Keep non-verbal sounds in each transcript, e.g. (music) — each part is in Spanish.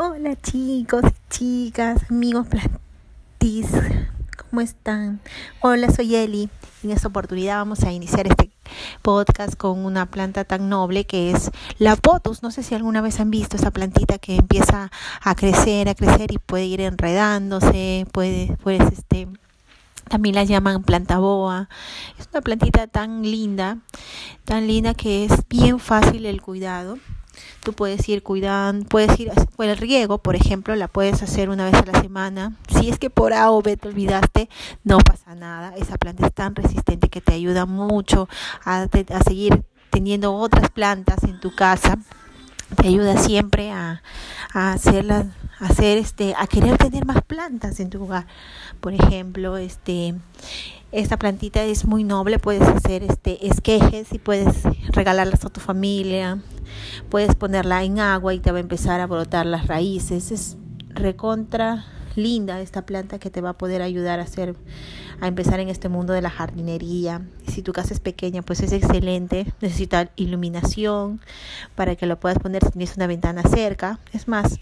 Hola chicos, chicas, amigos plantis, ¿cómo están? Hola, soy Eli. En esta oportunidad vamos a iniciar este podcast con una planta tan noble que es la potus. No sé si alguna vez han visto esa plantita que empieza a crecer, a crecer y puede ir enredándose, puede, pues, este, también la llaman planta boa. Es una plantita tan linda, tan linda que es bien fácil el cuidado Tú puedes ir cuidando, puedes ir por el riego, por ejemplo, la puedes hacer una vez a la semana. Si es que por A o B te olvidaste, no pasa nada. Esa planta es tan resistente que te ayuda mucho a, seguir teniendo otras plantas en tu casa. Te ayuda siempre a hacer este, a querer tener más plantas en tu hogar. Por ejemplo, este esta plantita es muy noble, puedes hacer este esquejes y puedes regalarlas a tu familia, puedes ponerla en agua y te va a empezar a brotar las raíces. Es recontra linda esta planta que te va a poder ayudar a hacer a empezar en este mundo de la jardinería. Si tu casa es pequeña, pues es excelente. Necesita iluminación para que lo puedas poner si tienes una ventana cerca. Es más,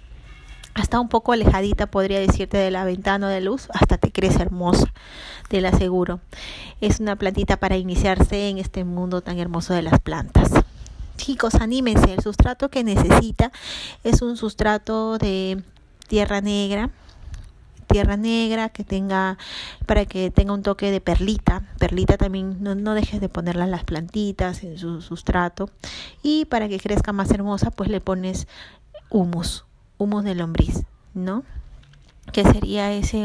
hasta un poco alejadita podría decirte de la ventana de luz, hasta te crece hermosa, te la aseguro. Es una plantita para iniciarse en este mundo tan hermoso de las plantas. Chicos, anímense, el sustrato que necesita es un sustrato de tierra negra, tierra negra que tenga para que tenga un toque de perlita. Perlita también no, dejes de ponerla las plantitas en su sustrato. Y para que crezca más hermosa pues le pones humus humus de lombriz, ¿no? Que sería ese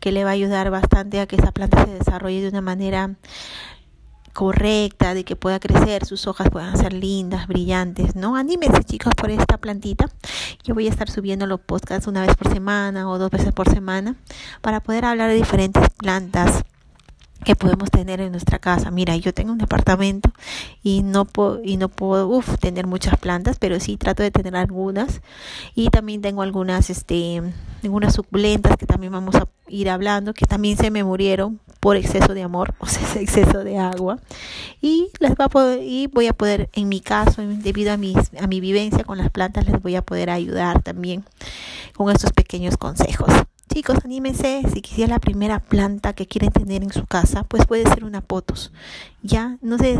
que le va a ayudar bastante a que esa planta se desarrolle de una manera correcta, de que pueda crecer, sus hojas puedan ser lindas, brillantes, ¿no? Anímense chicos por esta plantita. Yo voy a estar subiendo los podcasts una vez por semana o dos veces por semana para poder hablar de diferentes plantas que podemos tener en nuestra casa. Mira, yo tengo un departamento y no puedo y no puedo uf, tener muchas plantas, pero sí trato de tener algunas y también tengo algunas este algunas suculentas que también vamos a ir hablando que también se me murieron por exceso de amor, (laughs) o sea, exceso de agua y las va a poder, y voy a poder en mi caso, debido a mis a mi vivencia con las plantas les voy a poder ayudar también con estos pequeños consejos. Chicos, anímense, si quisiera la primera planta que quieren tener en su casa, pues puede ser una potos. Ya, no sé,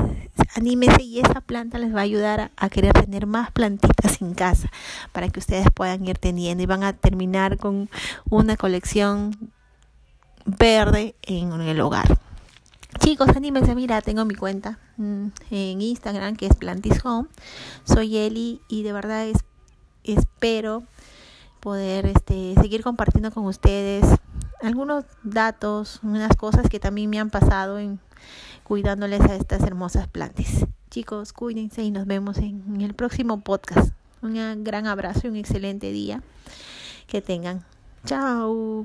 anímense y esa planta les va a ayudar a, querer tener más plantitas en casa para que ustedes puedan ir teniendo y van a terminar con una colección verde en el hogar. Chicos, anímense, mira, tengo mi cuenta mm, en Instagram que es Plantis Home. Soy Eli y de verdad es, espero poder este, seguir compartiendo con ustedes algunos datos, unas cosas que también me han pasado en cuidándoles a estas hermosas plantas. Chicos, cuídense y nos vemos en el próximo podcast. Un gran abrazo y un excelente día que tengan. Chao.